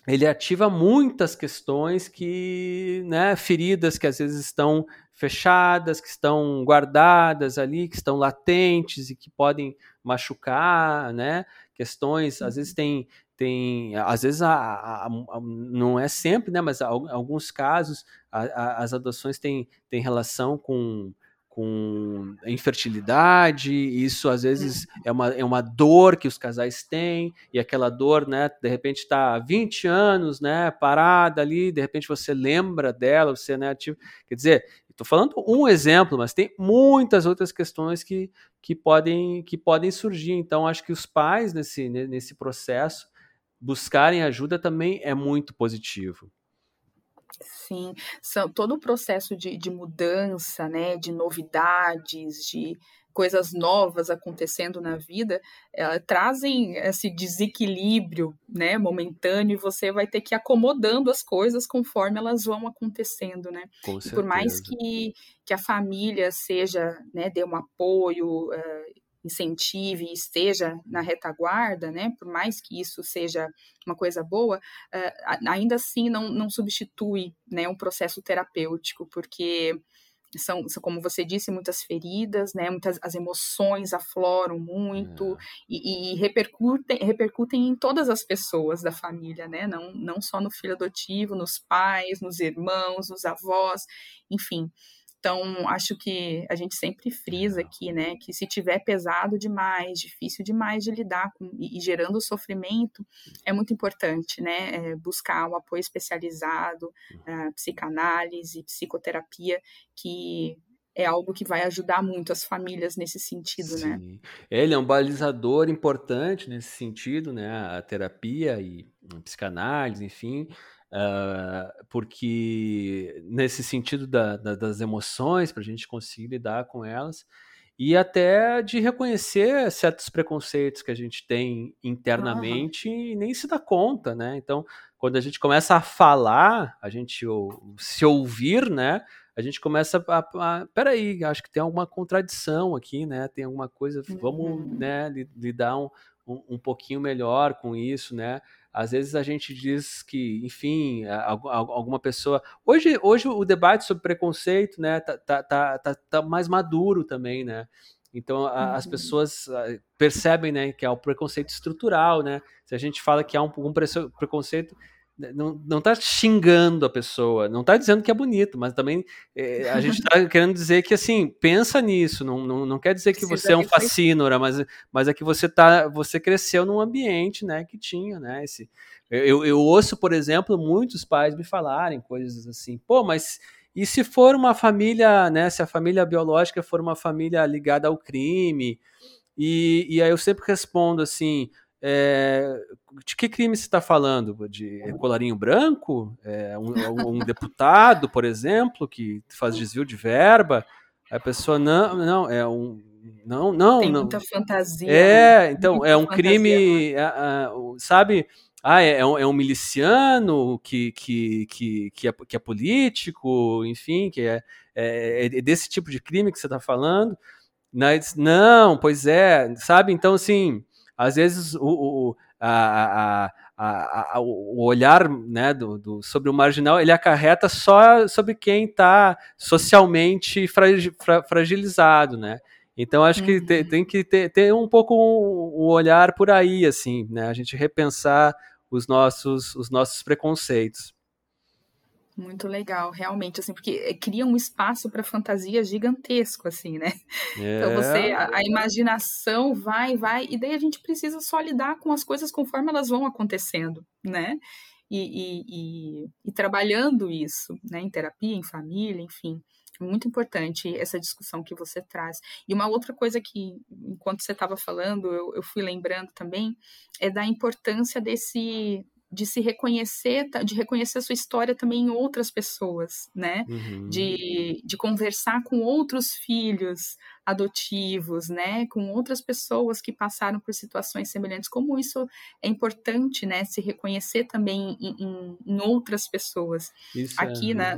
ele ativa muitas questões que, né, feridas que às vezes estão fechadas, que estão guardadas ali, que estão latentes e que podem machucar, né? Questões, às vezes uhum. tem, tem às vezes a, a, a, não é sempre, né? Mas alguns casos as adoções têm, têm relação com com infertilidade, isso às vezes uhum. é uma, é uma dor que os casais têm, e aquela dor, né, de repente está há 20 anos, né, parada ali, de repente você lembra dela, você, né, tipo, quer dizer, estou falando um exemplo, mas tem muitas outras questões que, que, podem, que podem surgir, então acho que os pais nesse, nesse processo buscarem ajuda também é muito positivo. Sim, são, todo o processo de, de mudança, né, de novidades, de coisas novas acontecendo na vida, eh, trazem esse desequilíbrio, né, momentâneo, e você vai ter que ir acomodando as coisas conforme elas vão acontecendo, né? Com e por mais que, que a família seja, né, dê um apoio, uh, incentive e esteja na retaguarda, né, por mais que isso seja uma coisa boa, uh, ainda assim não, não substitui né, um processo terapêutico, porque são, são, como você disse, muitas feridas, né? Muitas as emoções afloram muito é. e, e, repercutem, repercutem em todas as pessoas da família, né? Não, não só no filho adotivo, nos pais, nos irmãos, nos avós, enfim. Então, acho que a gente sempre frisa aqui, né, que se tiver pesado demais, difícil demais de lidar com e, gerando sofrimento, é muito importante, né, é buscar um apoio especializado, uh, psicanálise, psicoterapia, que é algo que vai ajudar muito as famílias nesse sentido, né. Sim. né? Ele é um balizador importante nesse sentido, né, a terapia e a psicanálise, enfim, Uh, porque nesse sentido da, da, das emoções, para a gente conseguir lidar com elas, e até de reconhecer certos preconceitos que a gente tem internamente uhum. e nem se dá conta, né? Então, quando a gente começa a falar, a gente ou, se ouvir, né? A gente começa a, a, peraí, acho que tem alguma contradição aqui, né? Tem alguma coisa, vamos, uhum. né, lidar um, um, um pouquinho melhor com isso, né? Às vezes a gente diz que, enfim, alguma pessoa. Hoje, hoje o debate sobre preconceito, né, tá, tá, tá, tá, tá mais maduro também, né? Então a, as uhum. pessoas ah, percebem, né, que é o preconceito estrutural, né? Se a gente fala que há um, um preconceito não, não tá xingando a pessoa, não tá dizendo que é bonito, mas também é, a gente tá querendo dizer que, assim, pensa nisso, não, não, não quer dizer que você é um fascínora, mas, mas é que você tá, você cresceu num ambiente, né, que tinha, né, esse... Eu, eu ouço, por exemplo, muitos pais me falarem coisas assim, pô, mas e se for uma família, né, se a família biológica for uma família ligada ao crime, e, e aí eu sempre respondo assim, é, de que crime você está falando? De colarinho branco? É, um, um, deputado, por exemplo, que faz desvio de verba? A pessoa não, não, é um. Não, não. Tem não. muita fantasia. É, né? então, é um crime. É, é, sabe? Ah, é, é, um, é um miliciano que, que, que, que, é, que é político, enfim, que é, é, é desse tipo de crime que você está falando. Não, pois é, sabe? Então, assim, às vezes o, o, a, a, a, o olhar né, do, do, sobre o marginal ele acarreta só sobre quem está socialmente fragilizado, né? Então acho que tem, uhum. tem que ter, ter, um pouco um, um, olhar por aí, assim, né? A gente repensar os nossos, os nossos preconceitos. Muito legal, realmente, assim, porque eh, cria um espaço para fantasia gigantesco, assim, né? É. Então você, a, a, imaginação vai, vai, e daí a gente precisa só lidar com as coisas conforme elas vão acontecendo, né? E, e, e, e trabalhando isso, né, em terapia, em família, enfim, muito importante essa discussão que você traz. E uma outra coisa que, enquanto você estava falando, eu, eu fui lembrando também, é da importância desse de se reconhecer, de reconhecer a sua história também em outras pessoas, né? Uhum. De, de conversar com outros filhos adotivos, né? Com outras pessoas que passaram por situações semelhantes. Como isso é importante, né? Se reconhecer também em, em, em outras pessoas. Isso Aqui é. na,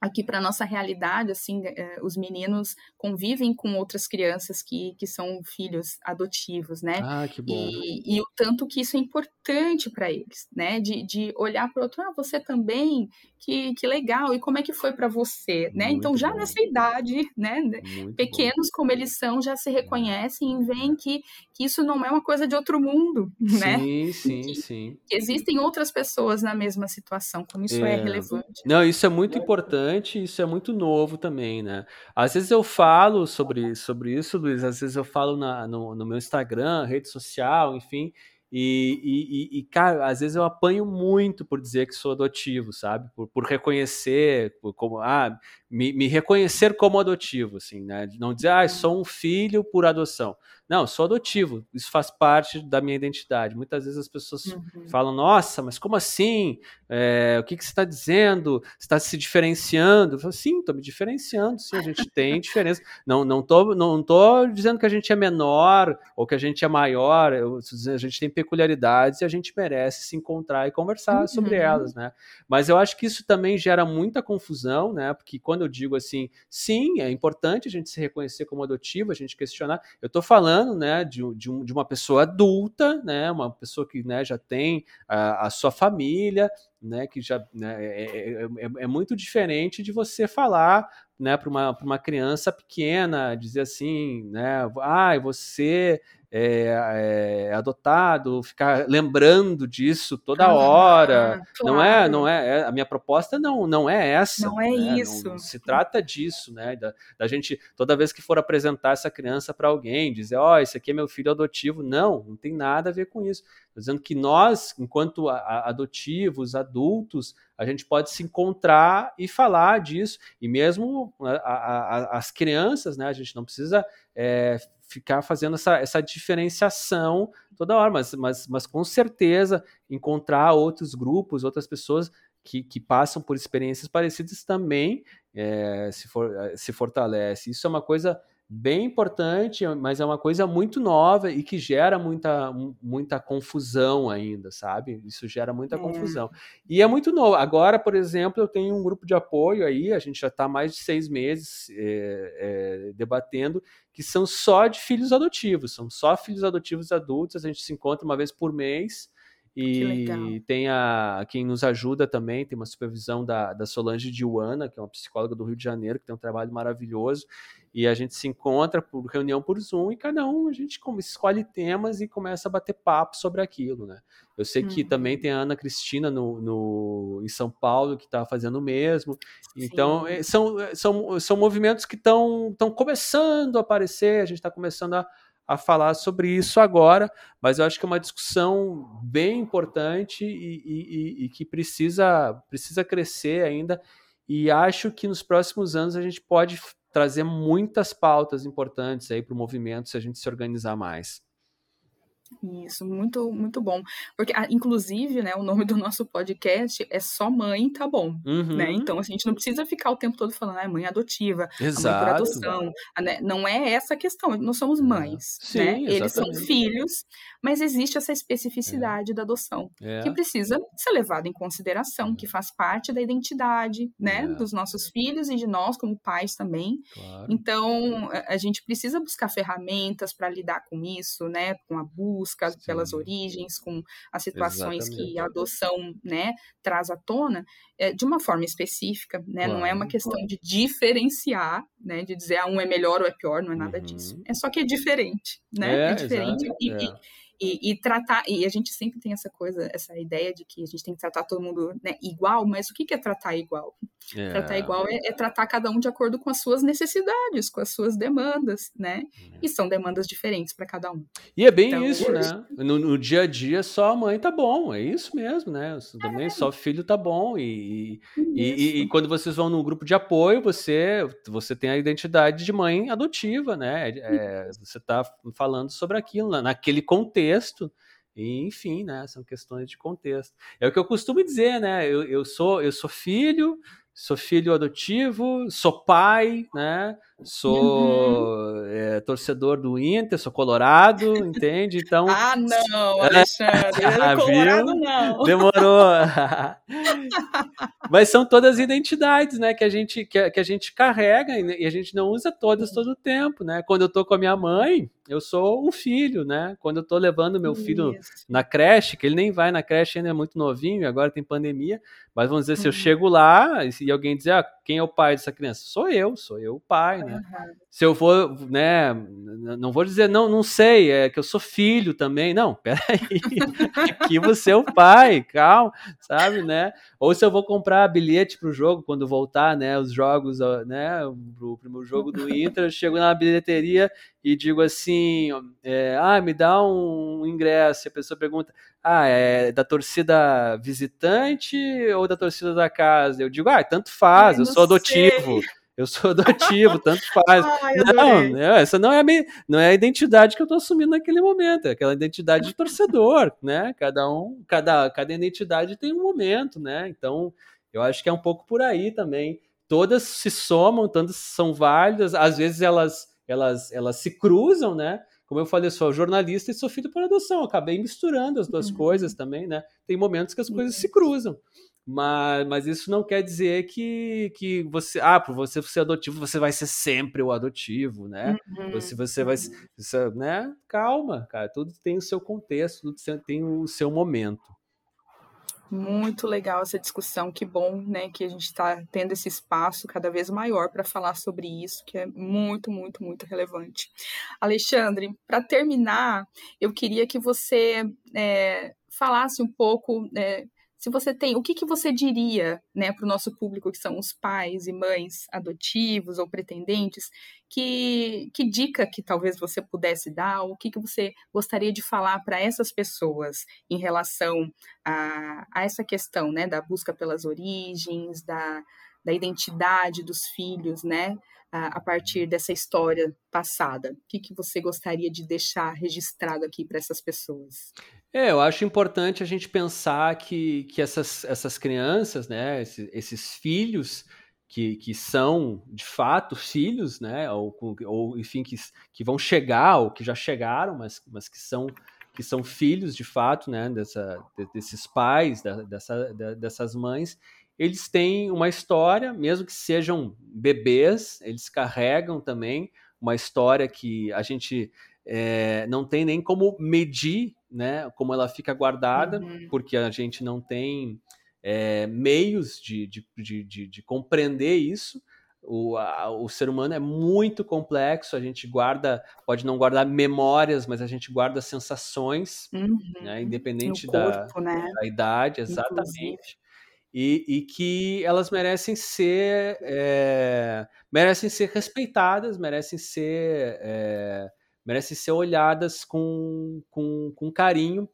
aqui para nossa realidade, assim, é, os meninos convivem com outras crianças que, que são filhos adotivos, né? Ah, que bom. E, e o tanto que isso é importante importante para eles, né? De, de olhar para o outro, ah, você também, que, que legal, e como é que foi para você, né? então, já bom. nessa idade, né? Muito pequenos bom. como eles são, já se reconhecem e veem que, que isso não é uma coisa de outro mundo, né? Sim, sim, sim. Existem outras pessoas na mesma situação, como isso é, é relevante. Não, isso é muito importante, isso é muito novo também, né? Às vezes eu falo sobre, sobre isso, Luiz, às vezes eu falo na, no, no meu Instagram, rede social, enfim, e, e, e, cara, às vezes eu apanho muito por dizer que sou adotivo, sabe? Por, por reconhecer, por, como, ah, me, me, reconhecer como adotivo, assim, né? Não dizer, ah, sou um filho por adoção. Não, sou adotivo, isso faz parte da minha identidade. Muitas vezes as pessoas uhum. falam, nossa, mas como assim? É, o que, que você está dizendo? Você está se diferenciando? Eu falo, sim, estou me diferenciando, sim, a gente tem diferença. Não, não, tô, não tô dizendo que a gente é menor ou que a gente é maior, eu, a gente tem peculiaridades e a gente merece se encontrar e conversar uhum. sobre elas, né? Mas eu acho que isso também gera muita confusão, né? Porque quando eu digo assim, sim, é importante a gente se reconhecer como adotivo, a gente questionar, eu estou falando né, de, de, um, de uma pessoa adulta, né, uma pessoa que né, já tem a, a sua família, né, que já né, é, é, é, é, muito diferente de você falar né, para uma, uma criança pequena, dizer assim, né, ah, você é, é, adotado, ficar lembrando disso toda hora. Claro. Não é, não é, é, A minha proposta não, não é essa. Não é né? isso. Não, se trata disso, né? Da, da, gente toda vez que for apresentar essa criança para alguém, dizer, ó, oh, esse aqui é meu filho adotivo. Não, não tem nada a ver com isso. Estou dizendo que nós, enquanto adotivos, adultos, a gente pode se encontrar e falar disso. E mesmo a, a, as crianças, né? A gente não precisa é, ficar fazendo essa, essa diferenciação toda hora, mas, mas, mas com certeza encontrar outros grupos, outras pessoas que, que passam por experiências parecidas também é, se, for, se fortalece. Isso é uma coisa bem importante, mas é uma coisa muito nova e que gera muita, muita confusão ainda, sabe? Isso gera muita é. confusão. E é muito novo. Agora, por exemplo, eu tenho um grupo de apoio aí, a gente já está mais de seis meses é, é, debatendo, que são só de filhos adotivos, são só filhos adotivos adultos, a gente se encontra uma vez por mês. E tem a quem nos ajuda também, tem uma supervisão da, da Solange Diuana, que é uma psicóloga do Rio de Janeiro, que tem um trabalho maravilhoso e a gente se encontra por reunião por Zoom e cada um a gente escolhe temas e começa a bater papo sobre aquilo, né? Eu sei que também uhum. tem a Ana Cristina no, no em São Paulo que está fazendo o mesmo. Então, é, são, é, são, são movimentos que estão começando a aparecer, a gente está começando a, a falar sobre isso agora, mas eu acho que é uma discussão bem importante e, e, e, que precisa, precisa crescer ainda. E acho que nos próximos anos a gente pode trazer muitas pautas importantes aí para o movimento se a gente se organizar mais. Isso, muito, muito bom. Porque, ah, inclusive, né, o nome do nosso podcast é Só Mãe Tá Bom, né? uhum. né? Então, assim, a gente não precisa ficar o tempo todo falando, ah, mãe adotiva, Exato. mãe por adoção. Né? Não é essa a questão, nós somos é. mães, Sim, né? Exatamente. Eles são filhos, mas existe essa especificidade é. da adoção, é. que precisa ser levada em consideração, que faz parte da identidade, né, é. dos nossos filhos e de nós como pais também. Claro. Então, a gente precisa buscar ferramentas para lidar com isso, né, com abuso, busca Sim. pelas origens, com as situações Exatamente. que a adoção né, traz à tona, é, de uma forma específica, né? Claro. Não é uma questão de diferenciar, né? De dizer ah, um é melhor ou é pior, não é nada uhum. disso. É só que é diferente, né? É, é diferente. E, é. E, e, tratar, e a gente sempre tem essa coisa, essa ideia de que a gente tem que tratar todo mundo né, igual, mas o que, é tratar igual? É. Tratar igual é, é, tratar cada um de acordo com as suas necessidades, com as suas demandas, né? É. E são demandas diferentes para cada um. E é bem então, isso, hoje... né? No, no, dia a dia, só a mãe tá bom, é isso mesmo, né? Também é. só filho tá bom. E, e, e, quando vocês vão num grupo de apoio, você, você tem a identidade de mãe adotiva, né? É, você tá falando sobre aquilo, naquele contexto contexto, e, enfim, né? São questões de contexto. É o que eu costumo dizer, né? Eu, eu sou eu sou filho, sou filho adotivo, sou pai, né? sou uhum. é, torcedor do Inter, sou colorado, entende? Então. Ah, não, Alexandre, ah, colorado não. Demorou. Mas são todas identidades, né, que a gente que, que a gente carrega e a gente não usa todas todo o tempo, né? Quando eu tô com a minha mãe, eu sou um filho, né? Quando eu tô levando meu filho Isso. na creche, que ele nem vai na creche ainda é muito novinho, e agora tem pandemia, mas vamos dizer, se eu uhum. chego lá e alguém dizer, ah, quem é o pai dessa criança? Sou eu, sou eu o pai, né? Uhum. Se eu for, né, não vou dizer, não, não sei, é que eu sou filho também. Não, peraí, aqui você é o pai, calma, sabe, né? Ou se eu vou comprar bilhete pro jogo quando voltar, né, os jogos, né, pro, primeiro jogo do Inter, eu chego na bilheteria e digo assim, é, ah, me dá um ingresso. E a pessoa pergunta, ah, é da torcida visitante ou da torcida da casa? Eu digo, ah, tanto faz, Ai, eu sou adotivo. Sei. Eu sou adotivo, tanto faz. Ai, não, essa não é, a minha, não é a identidade que eu estou assumindo naquele momento, é aquela identidade de torcedor, né? Cada um, cada, cada identidade tem um momento, né? Então, eu acho que é um pouco por aí também. Todas se somam, todas são válidas, às vezes elas elas, elas se cruzam, né? Como eu falei, eu sou jornalista e sou filho por adoção. acabei misturando as duas uhum. coisas também, né? Tem momentos que as coisas se cruzam. Mas, mas isso não quer dizer que, que você, ah, por você ser adotivo, você vai ser sempre o adotivo, né? Uhum. Você, você vai, você, né? Calma, cara, tudo tem o seu contexto, tudo tem o seu momento. Muito legal essa discussão, que bom, né, que a gente está tendo esse espaço cada vez maior para falar sobre isso, que é muito, muito, muito relevante. Alexandre, para terminar, eu queria que você é, falasse um pouco é, se você tem, o que, que você diria né, para o nosso público, que são os pais e mães adotivos ou pretendentes, que, que dica que talvez você pudesse dar, o que, que você gostaria de falar para essas pessoas em relação a, a essa questão né, da busca pelas origens, da, da identidade dos filhos, né? A, a partir dessa história passada. O que, que você gostaria de deixar registrado aqui para essas pessoas? É, eu acho importante a gente pensar que, que essas, essas crianças, né, esses, esses filhos que, que são de fato filhos, né, ou, ou enfim, que, que vão chegar, ou que já chegaram, mas, mas que são que são filhos de fato, né, dessa, desses pais, da, dessa, dessas mães, eles têm uma história, mesmo que sejam bebês, eles carregam também uma história que a gente é, não tem nem como medir né, como ela fica guardada, uhum. porque a gente não tem é, meios de, de, de, de, compreender isso. O, a, o ser humano é muito complexo, a gente guarda, pode não guardar memórias, mas a gente guarda sensações, uhum. né, independente corpo, da, né? da, idade, exatamente. E, e, que elas merecem ser é, merecem ser respeitadas, merecem ser é, merecem ser olhadas com, com, com carinho.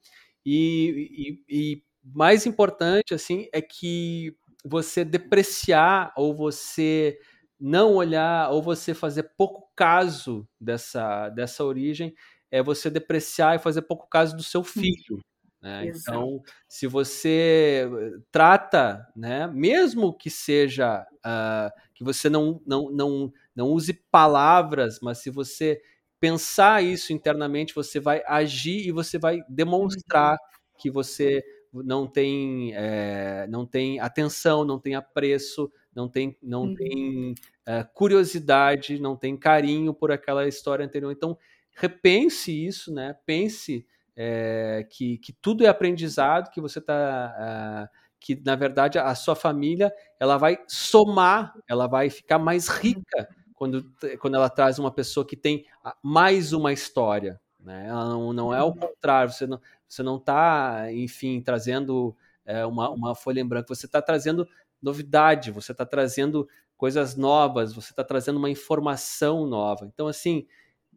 E, e, e mais importante, assim, é que você depreciar ou você não olhar ou você fazer pouco caso dessa, dessa origem é você depreciar e fazer pouco caso do seu filho. Né? Então, se você trata, né, mesmo que seja uh, que você não, não, não, não use palavras, mas se você pensar isso internamente, você vai agir e você vai demonstrar uhum. que você não tem, é, não tem atenção, não tem apreço, não tem, não uhum. tem é, curiosidade, não tem carinho por aquela história anterior. Então, repense isso, né? Pense é, que, que tudo é aprendizado, que você está que na verdade a sua família ela vai somar, ela vai ficar mais rica quando, quando ela traz uma pessoa que tem mais uma história. Né? Ela não, não é o uhum. contrário, você não está, você não tá, enfim, trazendo é, uma, uma folha em branco, você está trazendo novidade, você está trazendo coisas novas, você está trazendo uma informação nova. Então, assim,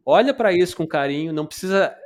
olha para isso com carinho, não precisa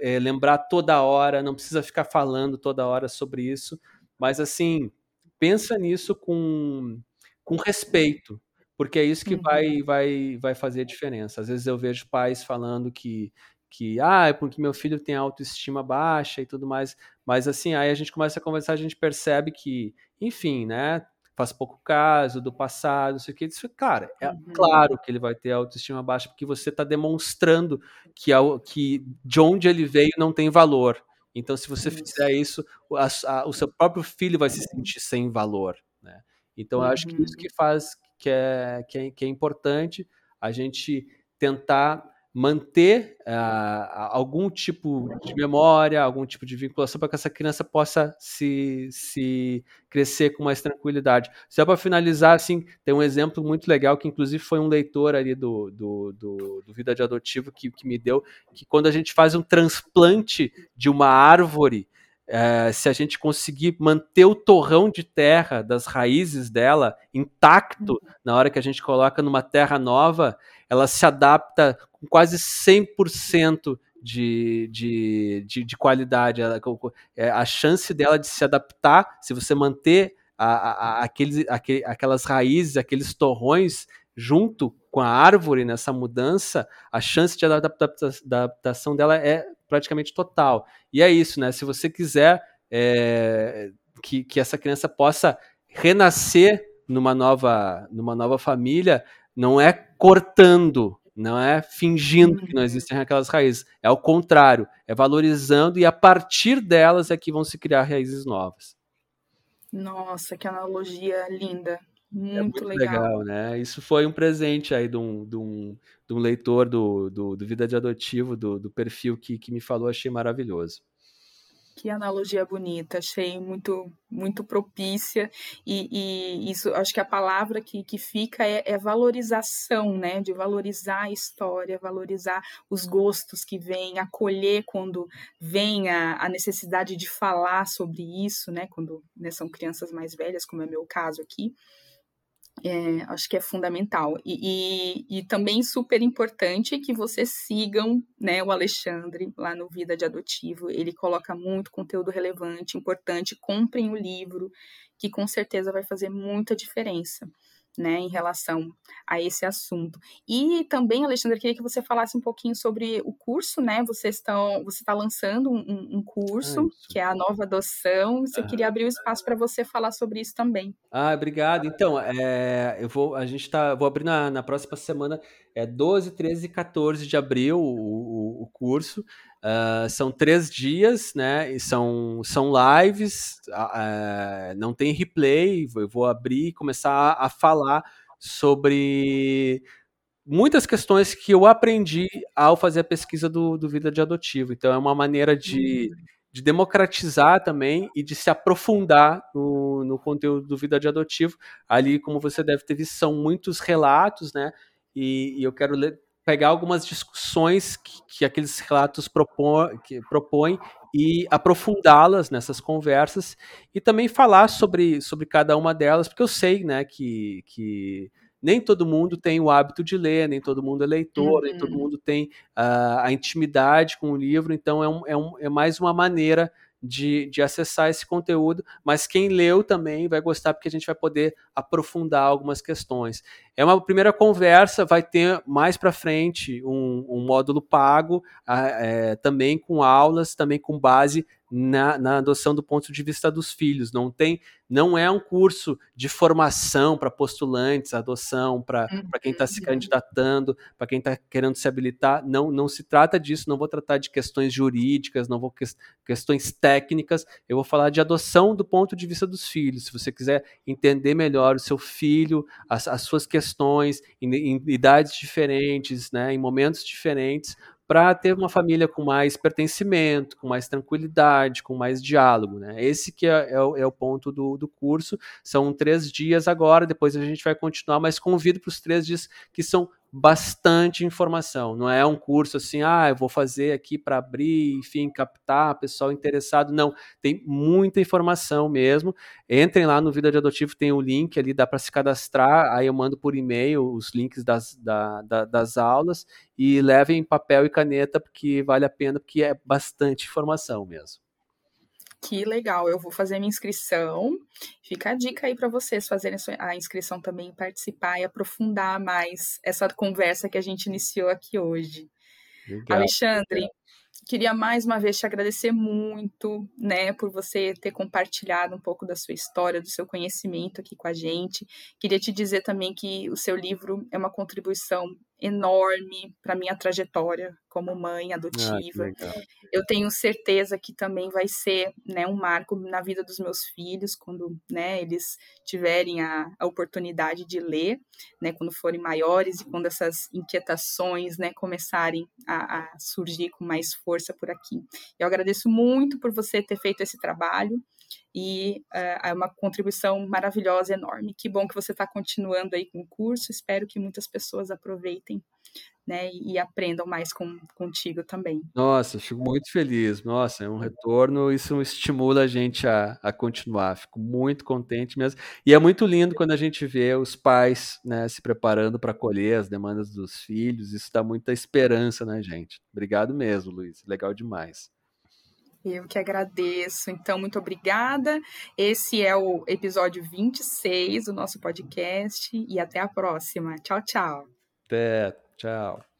é, lembrar toda hora, não precisa ficar falando toda hora sobre isso, mas, assim, pensa nisso com, com respeito, porque é isso que uhum. vai, vai, vai fazer a diferença. Às vezes eu vejo pais falando que, que ah, é porque meu filho tem autoestima baixa e tudo mais, mas assim, aí a gente começa a conversar, a gente percebe que, enfim, né, faz pouco caso do passado, não sei o que. Isso, cara, é uhum. claro que ele vai ter autoestima baixa, porque você está demonstrando que, que de onde ele veio não tem valor. Então, se você fizer isso, a, a, o seu próprio filho vai se sentir sem valor. Né? Então, eu acho que isso que faz que é, que é, que é importante a gente tentar manter uh, algum tipo de memória, algum tipo de vinculação para que essa criança possa se, se crescer com mais tranquilidade. Só para finalizar, assim, tem um exemplo muito legal que inclusive foi um leitor ali do, do, do, do Vida de Adotivo que, que me deu, que quando a gente faz um transplante de uma árvore, é, se a gente conseguir manter o torrão de terra das raízes dela intacto na hora que a gente coloca numa terra nova, ela se adapta com quase 100% de, de, de, de qualidade. Ela, é, a chance dela de se adaptar, se você manter a, a, aqueles, aquele, aquelas raízes, aqueles torrões junto com a árvore nessa mudança, a chance de adaptação dela é praticamente total. E é isso, né? Se você quiser é, que, que essa criança possa renascer numa nova, numa nova família, não é cortando, não é fingindo que não uhum. existem aquelas raízes. É o contrário, é valorizando e a partir delas é que vão se criar raízes novas. Nossa, que analogia linda. Muito, é muito legal. legal. né? Isso foi um presente aí de um, de um, de um leitor do, do, do, Vida de Adotivo, do, do perfil que, que me falou, achei maravilhoso. Que analogia bonita, achei muito muito propícia e, e, isso acho que a palavra que, que fica é, é, valorização, né? De valorizar a história, valorizar os gostos que vêm, acolher quando vem a, a necessidade de falar sobre isso, né? Quando né, são crianças mais velhas, como é meu caso aqui. É, acho que é fundamental. E, e, e, também super importante que vocês sigam né, o Alexandre lá no Vida de Adotivo. Ele coloca muito conteúdo relevante, importante. Comprem o livro, que com certeza vai fazer muita diferença né, em relação a esse assunto. E também, Alexandre, queria que você falasse um pouquinho sobre o curso, né? Vocês estão, você está lançando um, um curso ah, que é a nova adoção. Você ah. queria abrir o espaço para você falar sobre isso também. Ah, obrigado. Então, é, eu vou, a gente tá, vou abrir na, na próxima semana, é 12, 13 e 14 de abril o, o, o curso. Uh, são três dias, né? E são, são lives, uh, não tem replay. Eu vou abrir e começar a, falar sobre muitas questões que eu aprendi ao fazer a pesquisa do, do Vida de Adotivo. Então, é uma maneira de, de democratizar também e de se aprofundar no, no conteúdo do Vida de Adotivo. Ali, como você deve ter visto, são muitos relatos, né? E, e eu quero ler, pegar algumas discussões que, que aqueles relatos propõem, propõem e aprofundá-las nessas conversas e também falar sobre, sobre cada uma delas, porque eu sei né, que, que nem todo mundo tem o hábito de ler, nem todo mundo é leitor, uhum. nem todo mundo tem uh, a intimidade com o livro, então é, um, é, um, é mais uma maneira de, de acessar esse conteúdo, mas quem leu também vai gostar porque a gente vai poder aprofundar algumas questões. É uma primeira conversa, vai ter mais para frente um, um, módulo pago, é, também com aulas, também com base na, na, adoção do ponto de vista dos filhos. Não tem, não é um curso de formação para postulantes, adoção para uhum. quem está se candidatando, para quem está querendo se habilitar. Não, não se trata disso. Não vou tratar de questões jurídicas, não vou que, questões técnicas. Eu vou falar de adoção do ponto de vista dos filhos. Se você quiser entender melhor o seu filho, as, as suas questões em, em idades diferentes, né, em momentos diferentes, para ter uma família com mais pertencimento, com mais tranquilidade, com mais diálogo. Né? Esse que é, é, o, é o, ponto do, do, curso. São três dias agora, depois a gente vai continuar, mas convido para os três dias que são bastante informação. Não é um curso assim, ah, eu vou fazer aqui para abrir, enfim, captar pessoal interessado. Não, tem muita informação mesmo. Entrem lá no Vida de Adotivo, tem o link ali, dá para se cadastrar. Aí eu mando por e-mail os links das, da, da, das aulas e levem papel e caneta, porque vale a pena, porque é bastante informação mesmo. Que legal, eu vou fazer minha inscrição. Fica a dica aí para vocês fazerem a inscrição também, participar e aprofundar mais essa conversa que a gente iniciou aqui hoje. Legal. Alexandre, queria mais uma vez te agradecer muito, né, por você ter compartilhado um pouco da sua história, do seu conhecimento aqui com a gente. Queria te dizer também que o seu livro é uma contribuição enorme para minha trajetória como mãe Ah, adotiva. legal. Eu tenho certeza que também vai ser, né, um marco na vida dos meus filhos quando, né, eles tiverem a, a oportunidade de ler, né, quando forem maiores e quando essas inquietações, né, começarem a, a surgir com mais força por aqui. Eu agradeço muito por você ter feito esse trabalho e eh, é uma contribuição maravilhosa, enorme. Que bom que você está continuando aí com o curso. Espero que muitas pessoas aproveitem, né, e, aprendam mais com, contigo também. Nossa, fico muito feliz. Nossa, é um retorno, isso estimula a gente a, a continuar. Fico muito contente mesmo. E é muito lindo quando a gente vê os pais, né, se preparando para acolher as demandas dos filhos. Isso dá muita esperança na gente. Obrigado mesmo, Luiz. Legal demais. Eu que agradeço. Então, muito obrigada. Esse é o episódio 26 do nosso podcast e até a próxima. Tchau, tchau. Até, tchau.